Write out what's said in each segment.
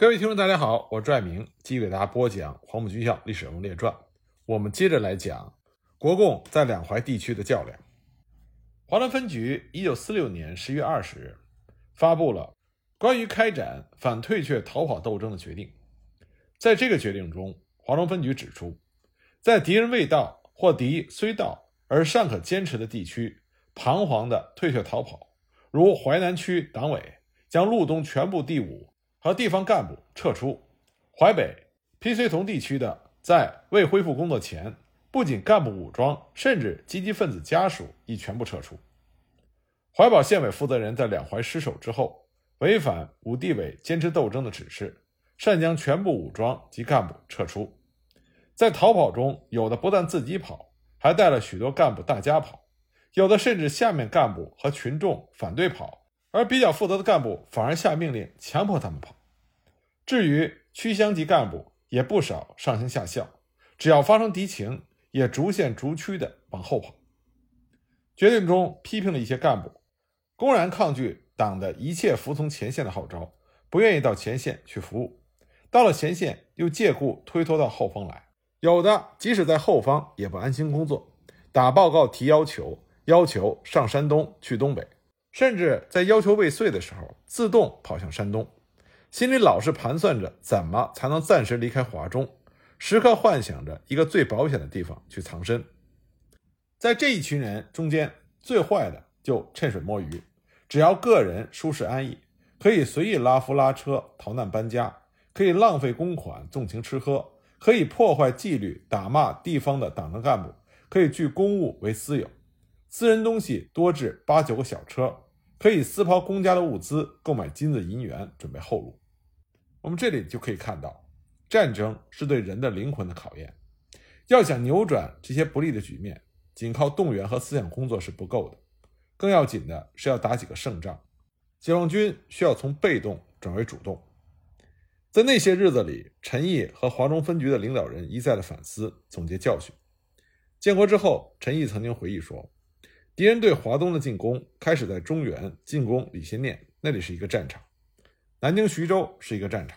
各位听众，大家好，我是爱明，继续给大家播讲《黄埔军校历史人物列传》。我们接着来讲国共在两淮地区的较量。华东分局一九四六年十月二十日发布了关于开展反退却逃跑斗争的决定。在这个决定中，华东分局指出，在敌人未到或敌虽到而尚可坚持的地区，彷徨的退却逃跑，如淮南区党委将路东全部第五和地方干部撤出；淮北皮绥同地区的，在未恢复工作前，不仅干部武装，甚至积极分子家属已全部撤出。怀宝县委负责人在两淮失守之后，违反武地委坚持斗争的指示，擅将全部武装及干部撤出。在逃跑中，有的不但自己跑，还带了许多干部大家跑；有的甚至下面干部和群众反对跑，而比较负责的干部反而下命令强迫他们跑。至于区乡级干部，也不少上行下效，只要发生敌情，也逐县逐区的往后跑。决定中批评了一些干部，公然抗拒党的一切服从前线的号召，不愿意到前线去服务，到了前线又借故推脱到后方来。有的即使在后方也不安心工作，打报告提要求，要求上山东去东北，甚至在要求未遂的时候，自动跑向山东，心里老是盘算着怎么才能暂时离开华中，时刻幻想着一个最保险的地方去藏身。在这一群人中间，最坏的就趁水摸鱼，只要个人舒适安逸，可以随意拉夫拉车逃难搬家，可以浪费公款纵情吃喝。可以破坏纪律、打骂地方的党政干部，可以据公务为私有，私人东西多至八九个小车，可以私刨公家的物资购买金子银元，准备后路。我们这里就可以看到，战争是对人的灵魂的考验。要想扭转这些不利的局面，仅靠动员和思想工作是不够的，更要紧的是要打几个胜仗。解放军需要从被动转为主动。在那些日子里，陈毅和华中分局的领导人一再的反思、总结教训。建国之后，陈毅曾经回忆说：“敌人对华东的进攻开始在中原进攻李先念，那里是一个战场；南京、徐州是一个战场；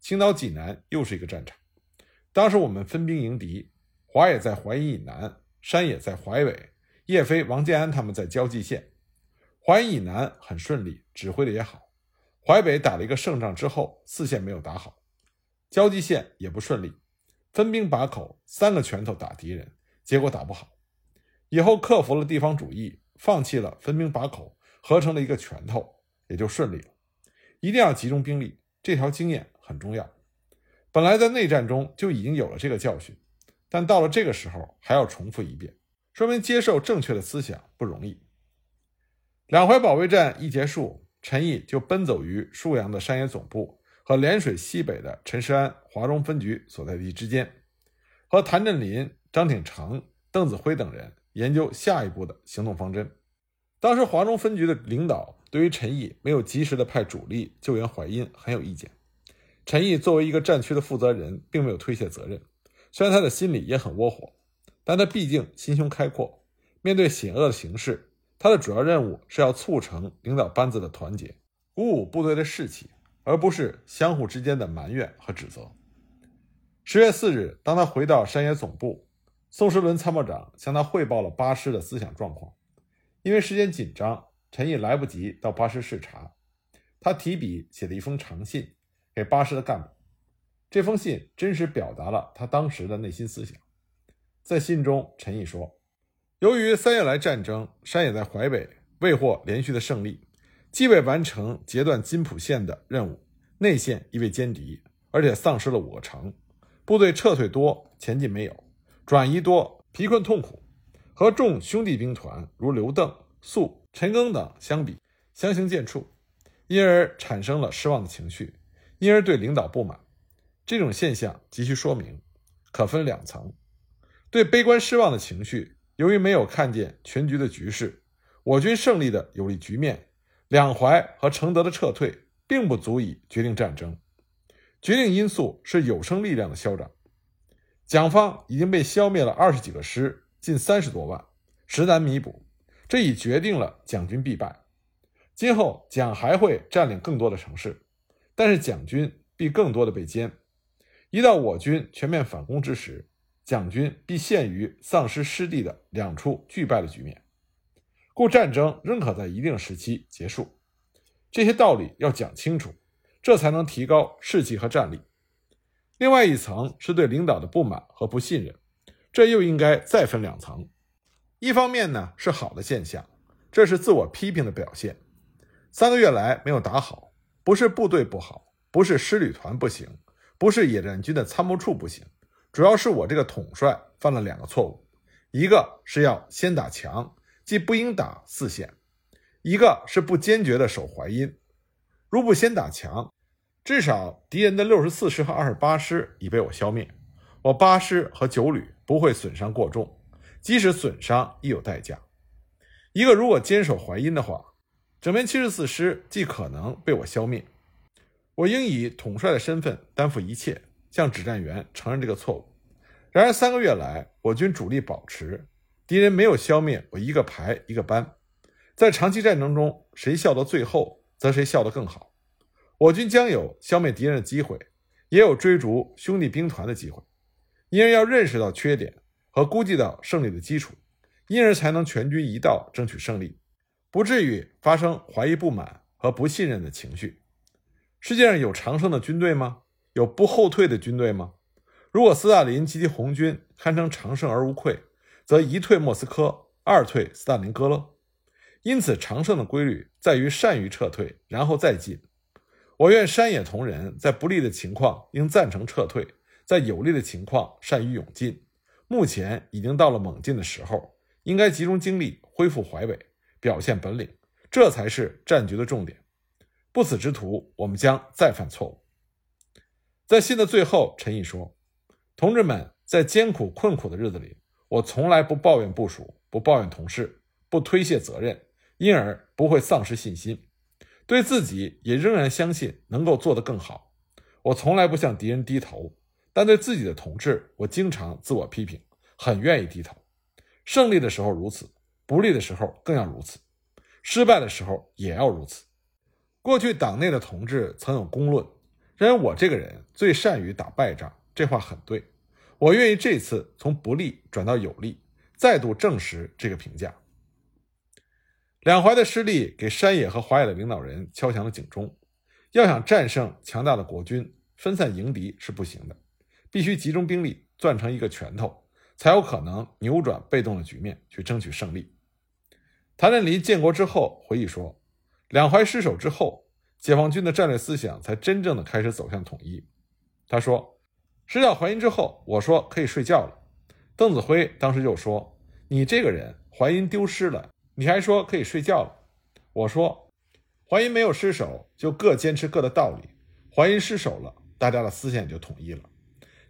青岛、济南又是一个战场。当时我们分兵迎敌，华也在淮阴以南，山也在淮北，叶飞、王建安他们在交际线。淮阴以南很顺利，指挥的也好。”淮北打了一个胜仗之后，四线没有打好，交际线也不顺利，分兵把口，三个拳头打敌人，结果打不好。以后克服了地方主义，放弃了分兵把口，合成了一个拳头，也就顺利了。一定要集中兵力，这条经验很重要。本来在内战中就已经有了这个教训，但到了这个时候还要重复一遍，说明接受正确的思想不容易。两淮保卫战一结束。陈毅就奔走于沭阳的山野总部和涟水西北的陈石安华中分局所在地之间，和谭震林、张挺成、邓子恢等人研究下一步的行动方针。当时华中分局的领导对于陈毅没有及时的派主力救援淮阴很有意见。陈毅作为一个战区的负责人，并没有推卸责任，虽然他的心里也很窝火，但他毕竟心胸开阔，面对险恶的形势。他的主要任务是要促成领导班子的团结，鼓舞部队的士气，而不是相互之间的埋怨和指责。十月四日，当他回到山野总部，宋时轮参谋长向他汇报了八师的思想状况。因为时间紧张，陈毅来不及到八师视察，他提笔写了一封长信给八师的干部。这封信真实表达了他当时的内心思想。在信中，陈毅说。由于三月来战争，山野在淮北未获连续的胜利，既未完成截断津浦线的任务，内线亦未歼敌，而且丧失了五个城，部队撤退多，前进没有，转移多，疲困痛苦，和众兄弟兵团如刘邓、粟、陈赓等相比，相形见绌，因而产生了失望的情绪，因而对领导不满。这种现象急需说明，可分两层：对悲观失望的情绪。由于没有看见全局的局势，我军胜利的有利局面，两淮和承德的撤退并不足以决定战争。决定因素是有生力量的消长。蒋方已经被消灭了二十几个师，近三十多万，实难弥补。这已决定了蒋军必败。今后蒋还会占领更多的城市，但是蒋军必更多的被歼。一到我军全面反攻之时，蒋军必陷于丧失失地的两处俱败的局面。故战争仍可在一定时期结束。这些道理要讲清楚，这才能提高士气和战力。另外一层是对领导的不满和不信任，这又应该再分两层。一方面呢是好的现象，这是自我批评的表现。三个月来没有打好，不是部队不好，不是师旅团不行，不是野战军的参谋处不行，主要是我这个统帅犯了两个错误：一个是要先打强，即不应打四线；一个是不坚决的守淮阴。如不先打强，至少敌人的六十四师和二十八师已被我消灭，我八师和九旅不会损伤过重，即使损伤亦有代价。一个如果坚守淮阴的话，整编七十四师既可能被我消灭，我应以统帅的身份担负一切，向指战员承认这个错误。然而三个月来，我军主力保持，敌人没有消灭我一个排一个班，在长期战争中，谁笑到最后，则谁笑得更好。我军将有消灭敌人的机会，也有追逐兄弟兵团的机会，因而要认识到缺点和估计到胜利的基础，因而才能全军一道争取胜利，不至于发生怀疑、不满和不信任的情绪。世界上有长胜的军队吗？有不后退的军队吗？如果斯大林及其红军堪称长胜而无愧，则一退莫斯科，二退斯大林格勒。因此，长胜的规律在于善于撤退，然后再进。我愿山野同仁，在不利的情况应赞成撤退，在有利的情况善于勇进。目前已经到了猛进的时候，应该集中精力恢复淮北，表现本领，这才是战局的重点。不死之徒，我们将再犯错误。在信的最后，陈毅说：“同志们，在艰苦困苦的日子里，我从来不抱怨部署，不抱怨同事，不推卸责任，因而不会丧失信心。”对自己也仍然相信能够做得更好。我从来不向敌人低头，但对自己的同志，我经常自我批评，很愿意低头。胜利的时候如此，不利的时候更要如此，失败的时候也要如此。过去党内的同志曾有公论，认为我这个人最善于打败仗，这话很对。我愿意这次从不利转到有利，再度证实这个评价。两淮的失利给山野和华野的领导人敲响了警钟：要想战胜强大的国军，分散迎敌是不行的，必须集中兵力攥成一个拳头，才有可能扭转被动的局面，去争取胜利。谭震林建国之后回忆说：“两淮失守之后，解放军的战略思想才真正的开始走向统一。”他说：“失掉淮阴之后，我说可以睡觉了。”邓子恢当时就说：“你这个人，淮阴丢失了。”你还说可以睡觉了，我说，淮阴没有失守，就各坚持各的道理；淮阴失守了，大家的思想也就统一了。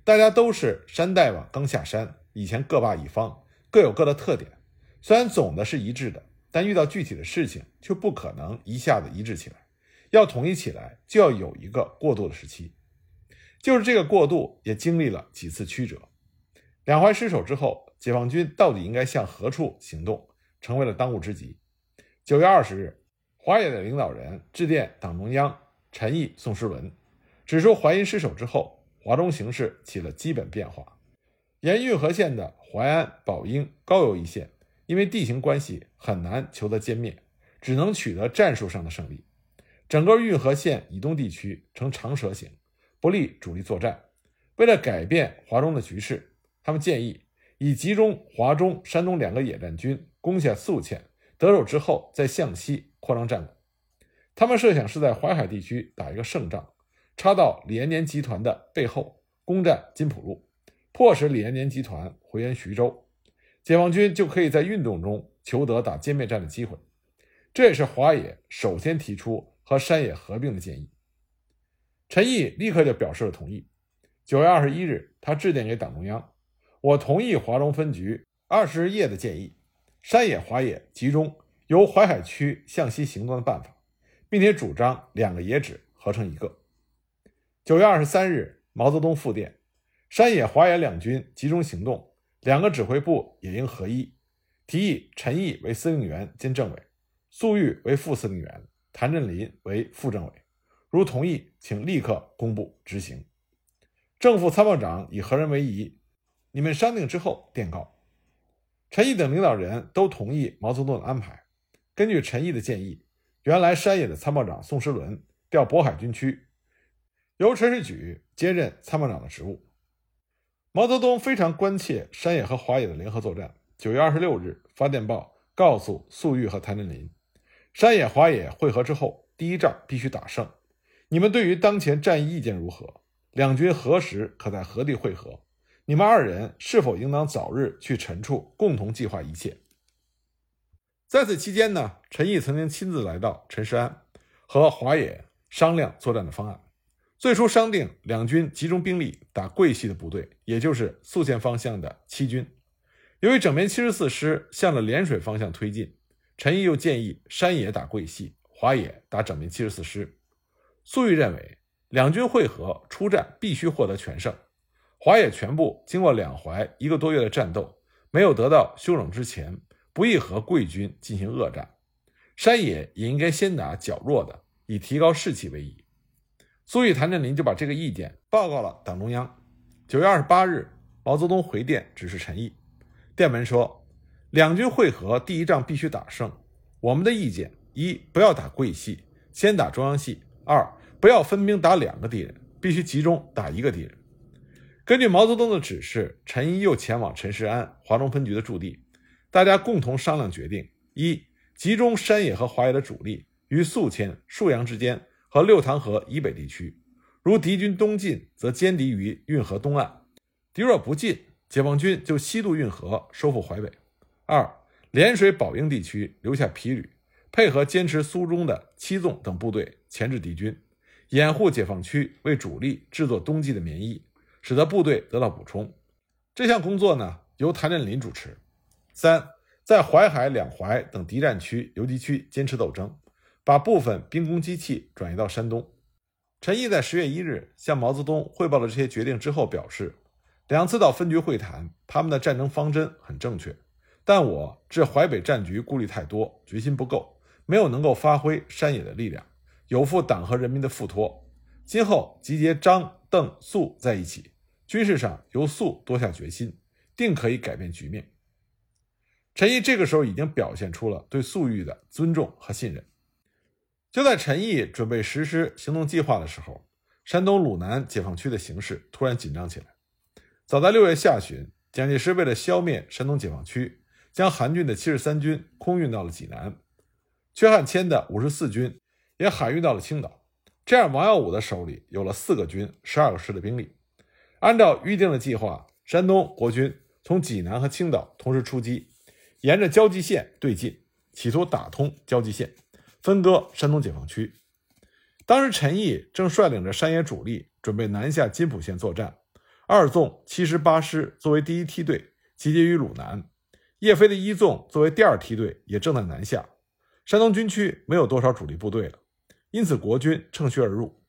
大家都是山大王刚下山，以前各霸一方，各有各的特点。虽然总的是一致的，但遇到具体的事情，却不可能一下子一致起来。要统一起来，就要有一个过渡的时期。就是这个过渡，也经历了几次曲折。两淮失守之后，解放军到底应该向何处行动？成为了当务之急。九月二十日，华野的领导人致电党中央，陈毅、宋时轮，指出淮阴失守之后，华中形势起了基本变化。沿运河线的淮安、宝应、高邮一线，因为地形关系很难求得歼灭，只能取得战术上的胜利。整个运河线以东地区呈长蛇形，不利主力作战。为了改变华中的局势，他们建议以集中华中、山东两个野战军。攻下宿迁，得手之后再向西扩张战果。他们设想是在淮海地区打一个胜仗，插到李延年集团的背后，攻占金浦路，迫使李延年集团回援徐州，解放军就可以在运动中求得打歼灭战的机会。这也是华野首先提出和山野合并的建议。陈毅立刻就表示了同意。九月二十一日，他致电给党中央：“我同意华中分局二十日夜的建议。”山野、华野集中由淮海区向西行动的办法，并且主张两个野指合成一个。九月二十三日，毛泽东复电：山野、华野两军集中行动，两个指挥部也应合一。提议陈毅为司令员兼政委，粟裕为副司令员，谭震林为副政委。如同意，请立刻公布执行。正副参谋长以何人为宜？你们商定之后电告。陈毅等领导人都同意毛泽东的安排。根据陈毅的建议，原来山野的参谋长宋时轮调渤海军区，由陈士举接任参谋长的职务。毛泽东非常关切山野和华野的联合作战。九月二十六日发电报告诉粟裕和谭震林，山野、华野会合之后，第一仗必须打胜。你们对于当前战役意见如何？两军何时可在何地会合？你们二人是否应当早日去陈处，共同计划一切？在此期间呢，陈毅曾经亲自来到陈师安，和华野商量作战的方案。最初商定两军集中兵力打桂系的部队，也就是宿县方向的七军。由于整编七十四师向着涟水方向推进，陈毅又建议山野打桂系，华野打整编七十四师。粟裕认为，两军会合出战必须获得全胜。华野全部经过两淮一个多月的战斗，没有得到休整之前，不宜和贵军进行恶战。山野也应该先打较弱的，以提高士气为宜。粟裕、谭震林就把这个意见报告了党中央。九月二十八日，毛泽东回电指示陈毅，电文说：两军会合第一仗必须打胜。我们的意见：一、不要打桂系，先打中央系；二、不要分兵打两个敌人，必须集中打一个敌人。根据毛泽东的指示，陈毅又前往陈世安华中分局的驻地，大家共同商量决定：一、集中山野和华野的主力于宿迁、沭阳之间和六塘河以北地区，如敌军东进，则歼敌于运河东岸；敌若不进，解放军就西渡运河，收复淮北。二、涟水宝应地区留下皮旅，配合坚持苏中的七纵等部队钳制敌军，掩护解放区为主力制作冬季的棉衣。使得部队得到补充，这项工作呢由谭震林主持。三，在淮海两淮等敌占区、游击区坚持斗争，把部分兵工机器转移到山东。陈毅在十月一日向毛泽东汇报了这些决定之后，表示两次到分局会谈，他们的战争方针很正确，但我至淮北战局顾虑太多，决心不够，没有能够发挥山野的力量，有负党和人民的付托。今后集结张。邓粟在一起，军事上由粟多下决心，定可以改变局面。陈毅这个时候已经表现出了对粟裕的尊重和信任。就在陈毅准备实施行动计划的时候，山东鲁南解放区的形势突然紧张起来。早在六月下旬，蒋介石为了消灭山东解放区，将韩军的七十三军空运到了济南，缺汉谦的五十四军也海运到了青岛。这样，王耀武的手里有了四个军、十二个师的兵力。按照预定的计划，山东国军从济南和青岛同时出击，沿着交际线对进，企图打通交际线，分割山东解放区。当时，陈毅正率领着山野主力准备南下津浦线作战。二纵七十八师作为第一梯队集结于鲁南，叶飞的一纵作为第二梯队也正在南下。山东军区没有多少主力部队了。因此，国军乘虚而入，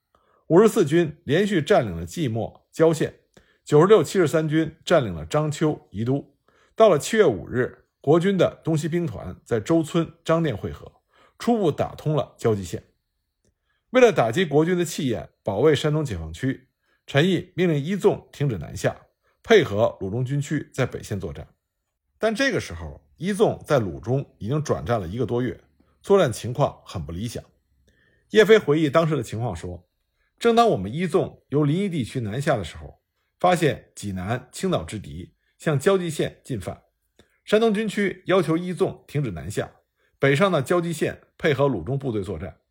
五十四军连续占领了即墨、郊县，九十六、七十三军占领了章丘、宜都。到了七月五日，国军的东西兵团在周村、张店会合，初步打通了交际线。为了打击国军的气焰，保卫山东解放区，陈毅命令一纵停止南下，配合鲁中军区在北线作战。但这个时候，一纵在鲁中已经转战了一个多月，作战情况很不理想。叶飞回忆当时的情况说：“正当我们一纵由临沂地区南下的时候，发现济南、青岛之敌向交际线进犯，山东军区要求一纵停止南下，北上的交际线配合鲁中部队作战。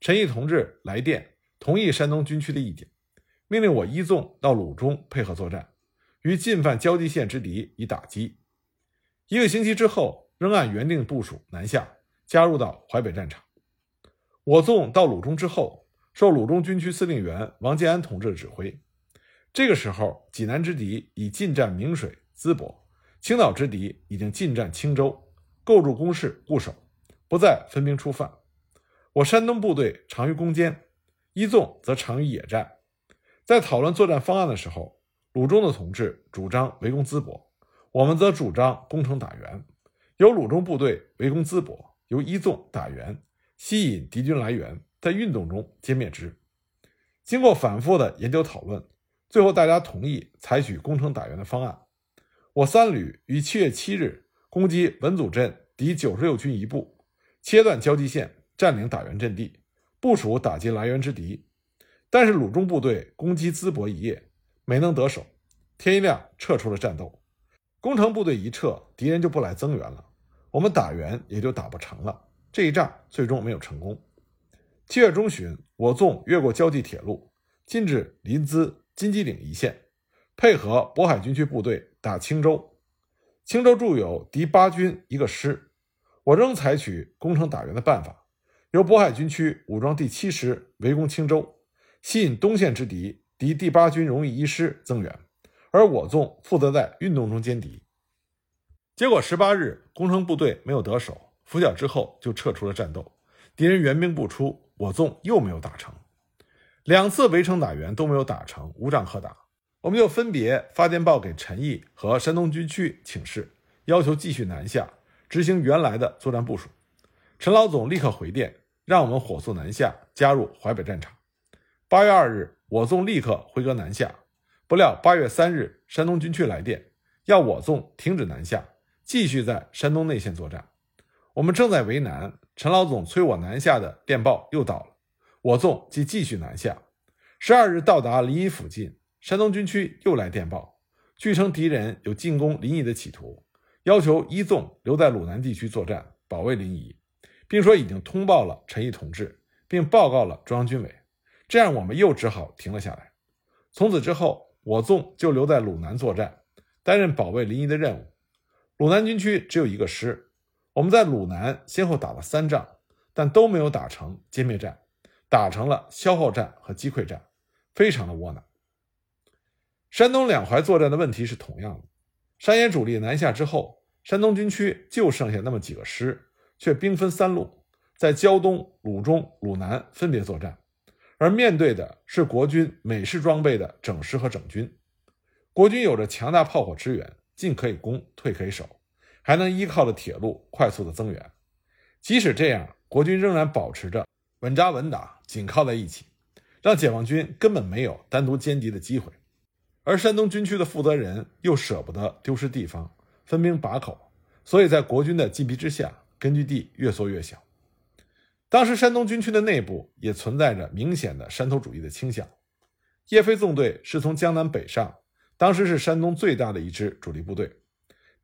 陈毅同志来电同意山东军区的意见，命令我一纵到鲁中配合作战，与进犯交际线之敌以打击。一个星期之后，仍按原定部署南下，加入到淮北战场。”我纵到鲁中之后，受鲁中军区司令员王建安同志的指挥。这个时候，济南之敌已进占明水、淄博；青岛之敌已经进占青州，构筑工事固守，不再分兵出犯。我山东部队长于攻坚，一纵则长于野战。在讨论作战方案的时候，鲁中的同志主张围攻淄博，我们则主张攻城打援。由鲁中部队围攻淄博，由一纵打援。吸引敌军来源，在运动中歼灭之。经过反复的研究讨论，最后大家同意采取攻城打援的方案。我三旅于七月七日攻击文祖镇敌九十六军一部，切断交际线，占领打援阵地，部署打击来源之敌。但是鲁中部队攻击淄博一夜，没能得手。天一亮，撤出了战斗。攻城部队一撤，敌人就不来增援了，我们打援也就打不成了。这一仗最终没有成功。七月中旬，我纵越过胶济铁路，进至临淄金鸡岭一线，配合渤海军区部队打青州。青州驻有敌八军一个师，我仍采取攻城打援的办法，由渤海军区武装第七师围攻青州。吸引东线之敌，敌第八军荣誉一师增援，而我纵负责在运动中歼敌。结果十八日，攻城部队没有得手，拂晓之后就撤出了战斗。敌人援兵不出，我纵又没有打成。两次围城打援都没有打成，无仗可打。我们就分别发电报给陈毅和山东军区请示，要求继续南下，执行原来的作战部署。陈老总立刻回电，让我们火速南下，加入淮北战场。八月二日，我纵立刻回戈南下。不料八月三日，山东军区来电，要我纵停止南下，继续在山东内线作战。我们正在为难，陈老总催我南下的电报又到了，我纵即继续南下。十二日到达临沂附近，山东军区又来电报，据称敌人有进攻临沂的企图，要求一纵留在鲁南地区作战，保卫临沂，并说已经通报了陈毅同志，并报告了中央军委。这样，我们又只好停了下来。从此之后，我纵就留在鲁南作战，担任保卫临沂的任务。鲁南军区只有一个师，我们在鲁南先后打了三仗，但都没有打成歼灭战，打成了消耗战和击溃战，非常的窝囊。山东两淮作战的问题是同样的，山野主力南下之后，山东军区就剩下那么几个师，却兵分三路，在胶东、鲁中、鲁南分别作战。而面对的是国军美式装备的整师和整军，国军有着强大炮火支援，进可以攻，退可以守，还能依靠着铁路快速的增援。即使这样，国军仍然保持着稳扎稳打，紧靠在一起，让解放军根本没有单独歼敌的机会。而山东军区的负责人又舍不得丢失地方，分兵把口，所以在国军的禁逼之下，根据地越缩越小。当时山东军区的内部也存在着明显的山头主义的倾向。叶飞纵队是从江南北上，当时是山东最大的一支主力部队，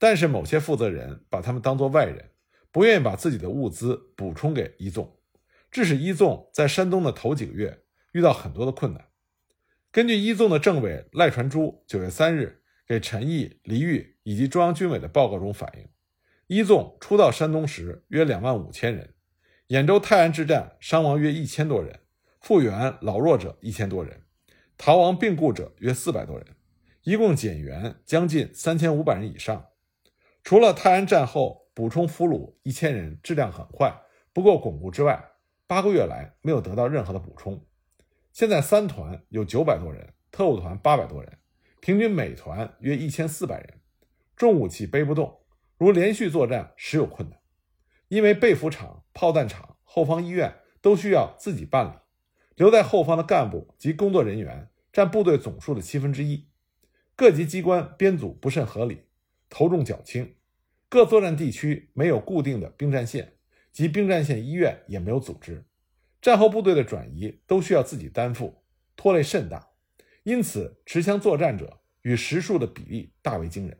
但是某些负责人把他们当作外人，不愿意把自己的物资补充给一纵，致使一纵在山东的头几个月遇到很多的困难。根据一纵的政委赖传珠九月三日给陈毅、黎玉以及中央军委的报告中反映，一纵初到山东时约两万五千人。兖州泰安之战伤亡约一千多人，复员老弱者一千多人，逃亡病故者约四百多人，一共减员将近三千五百人以上。除了泰安战后补充俘虏一千人，质量很坏，不够巩固之外，八个月来没有得到任何的补充。现在三团有九百多人，特务团八百多人，平均每团约一千四百人，重武器背不动，如连续作战实有困难。因为被服厂、炮弹厂、后方医院都需要自己办理，留在后方的干部及工作人员占部队总数的七分之一，各级机关编组不甚合理，头重脚轻，各作战地区没有固定的兵站线及兵站线医院也没有组织，战后部队的转移都需要自己担负，拖累甚大，因此持枪作战者与实数的比例大为惊人。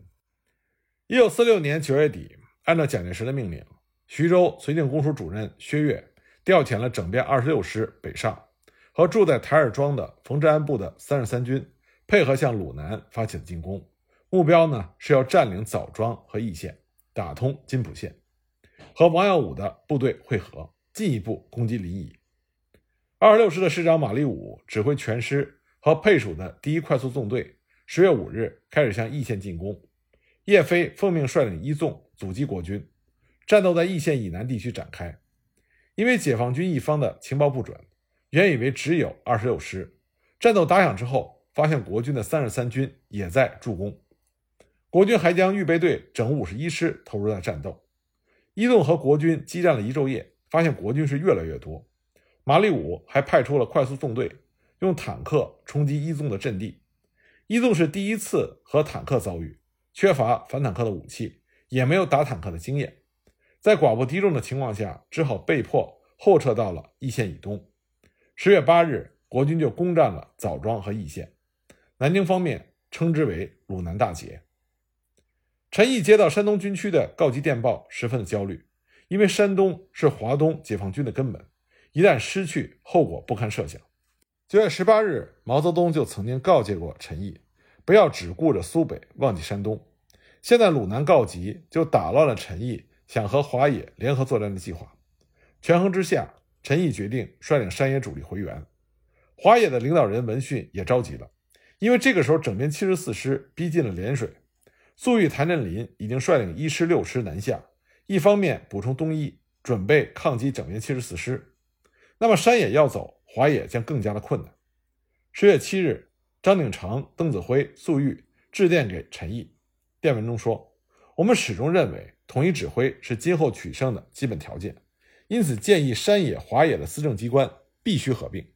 一九四六年九月底，按照蒋介石的命令。徐州绥靖公署主任薛岳调遣了整编二十六师北上，和住在台儿庄的冯治安部的三十三军配合向鲁南发起了进攻，目标呢是要占领枣庄和义县，打通津浦线，和王耀武的部队会合，进一步攻击临沂。二十六师的师长马立武指挥全师和配属的第一快速纵队，十月五日开始向义县进攻。叶飞奉命率领一纵阻击国军。战斗在易县以南地区展开，因为解放军一方的情报不准，原以为只有二十六师。战斗打响之后，发现国军的三十三军也在助攻。国军还将预备队整五十一师投入了战斗。一纵和国军激战了一昼夜，发现国军是越来越多。马立武还派出了快速纵队，用坦克冲击一纵的阵地。一纵是第一次和坦克遭遇，缺乏反坦克的武器，也没有打坦克的经验，在寡不敌众的情况下，只好被迫后撤到了易县以东。十月八日，国军就攻占了枣庄和易县。南京方面称之为鲁南大捷。陈毅接到山东军区的告急电报，十分的焦虑，因为山东是华东解放军的根本，一旦失去，后果不堪设想。九月十八日，毛泽东就曾经告诫过陈毅，不要只顾着苏北，忘记山东。现在鲁南告急，就打乱了陈毅想和华野联合作战的计划。权衡之下，陈毅决定率领山野主力回援。华野的领导人闻讯也着急了，因为这个时候整编七十四师逼近了涟水。粟裕、谭震林已经率领一师、六师南下，一方面补充东移，准备抗击整编七十四师。那么山野要走，华野将更加的困难。十月七日，张鼎丞、邓子恢、粟裕致电给陈毅，电文中说：“我们始终认为统一指挥是今后取胜的基本条件，因此建议山野、华野的司政机关必须合并，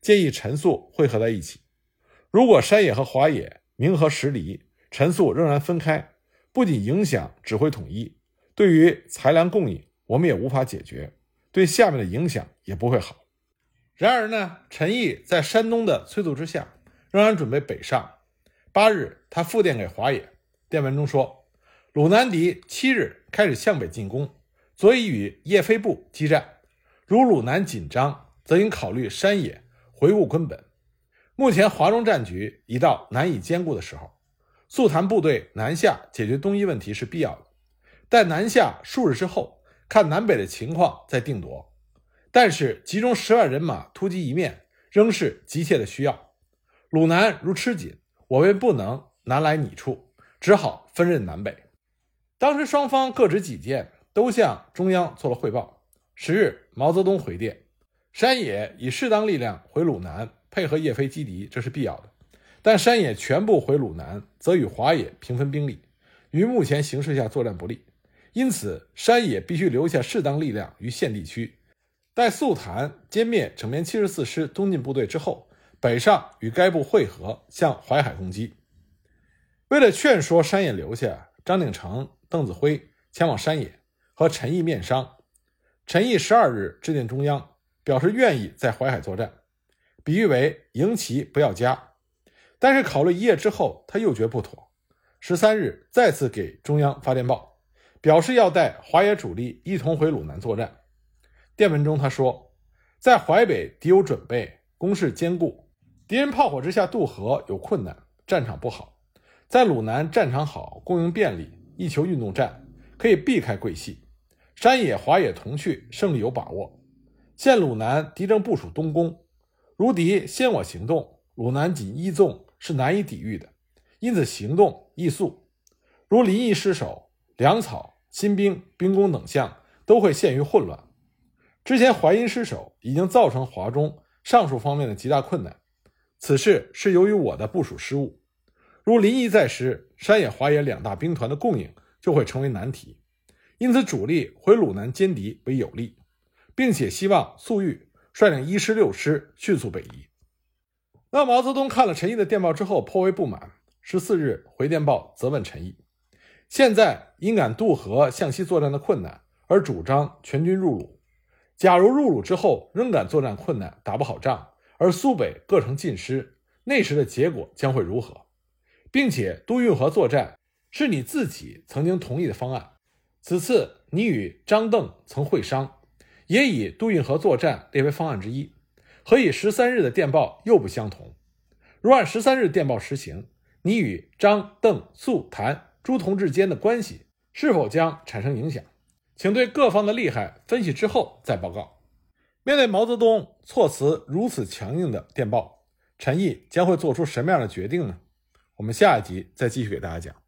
建议陈粟汇合在一起。如果山野和华野名和实离。”陈粟仍然分开，不仅影响指挥统一，对于财粮供应，我们也无法解决，对下面的影响也不会好。然而呢，陈毅在山东的催促之下，仍然准备北上。八日，他复电给华野，电文中说：“鲁南敌七日开始向北进攻，所以与叶飞部激战。如鲁南紧张，则应考虑山野，回顾根本。目前华中战局已到难以兼顾的时候。”速谈部队南下解决东移问题是必要的，待南下数日之后，看南北的情况再定夺。但是集中十万人马突击一面，仍是急切的需要。鲁南如吃紧，我们不能南来你处，只好分任南北。当时双方各执己见，都向中央做了汇报。十日，毛泽东回电：山野以适当力量回鲁南，配合叶飞击敌，这是必要的。但山野全部回鲁南，则与华野平分兵力，于目前形势下作战不利。因此，山野必须留下适当力量于县地区，待速谈歼灭整编七十四师东进部队之后，北上与该部会合，向淮海攻击。为了劝说山野留下，张鼎丞、邓子恢前往山野和陈毅面商。陈毅十二日致电中央，表示愿意在淮海作战，比喻为营旗不要加。但是考虑一夜之后，他又觉不妥。十三日再次给中央发电报，表示要带华野主力一同回鲁南作战。电文中他说，在淮北敌有准备，攻势坚固，敌人炮火之下渡河有困难，战场不好。在鲁南战场好，供应便利，一求运动战，可以避开桂系。山野、华野同去，胜利有把握。现鲁南敌正部署东攻，如敌先我行动，鲁南仅一纵。是难以抵御的，因此行动易速。如临沂失守，粮草、新兵、兵工等项都会陷于混乱。之前淮阴失守已经造成华中上述方面的极大困难，此事是由于我的部署失误。如临沂再失，山野、华野两大兵团的供应就会成为难题。因此，主力回鲁南歼敌为有利，并且希望粟裕率领一师、六师迅速北移。那毛泽东看了陈毅的电报之后颇为不满，十四日回电报责问陈毅：现在因感渡河向西作战的困难，而主张全军入鲁。假如入鲁之后仍感作战困难，打不好仗，而苏北各城尽失，那时的结果将会如何？并且渡运河作战是你自己曾经同意的方案，此次你与张邓曾会商，也以渡运河作战列为方案之一。何以十三日的电报又不相同？如按十三日电报实行，你与张、邓、粟、谭诸同志间的关系是否将产生影响？请对各方的利害分析之后再报告。面对毛泽东措辞如此强硬的电报，陈毅将会做出什么样的决定呢？我们下一集再继续给大家讲。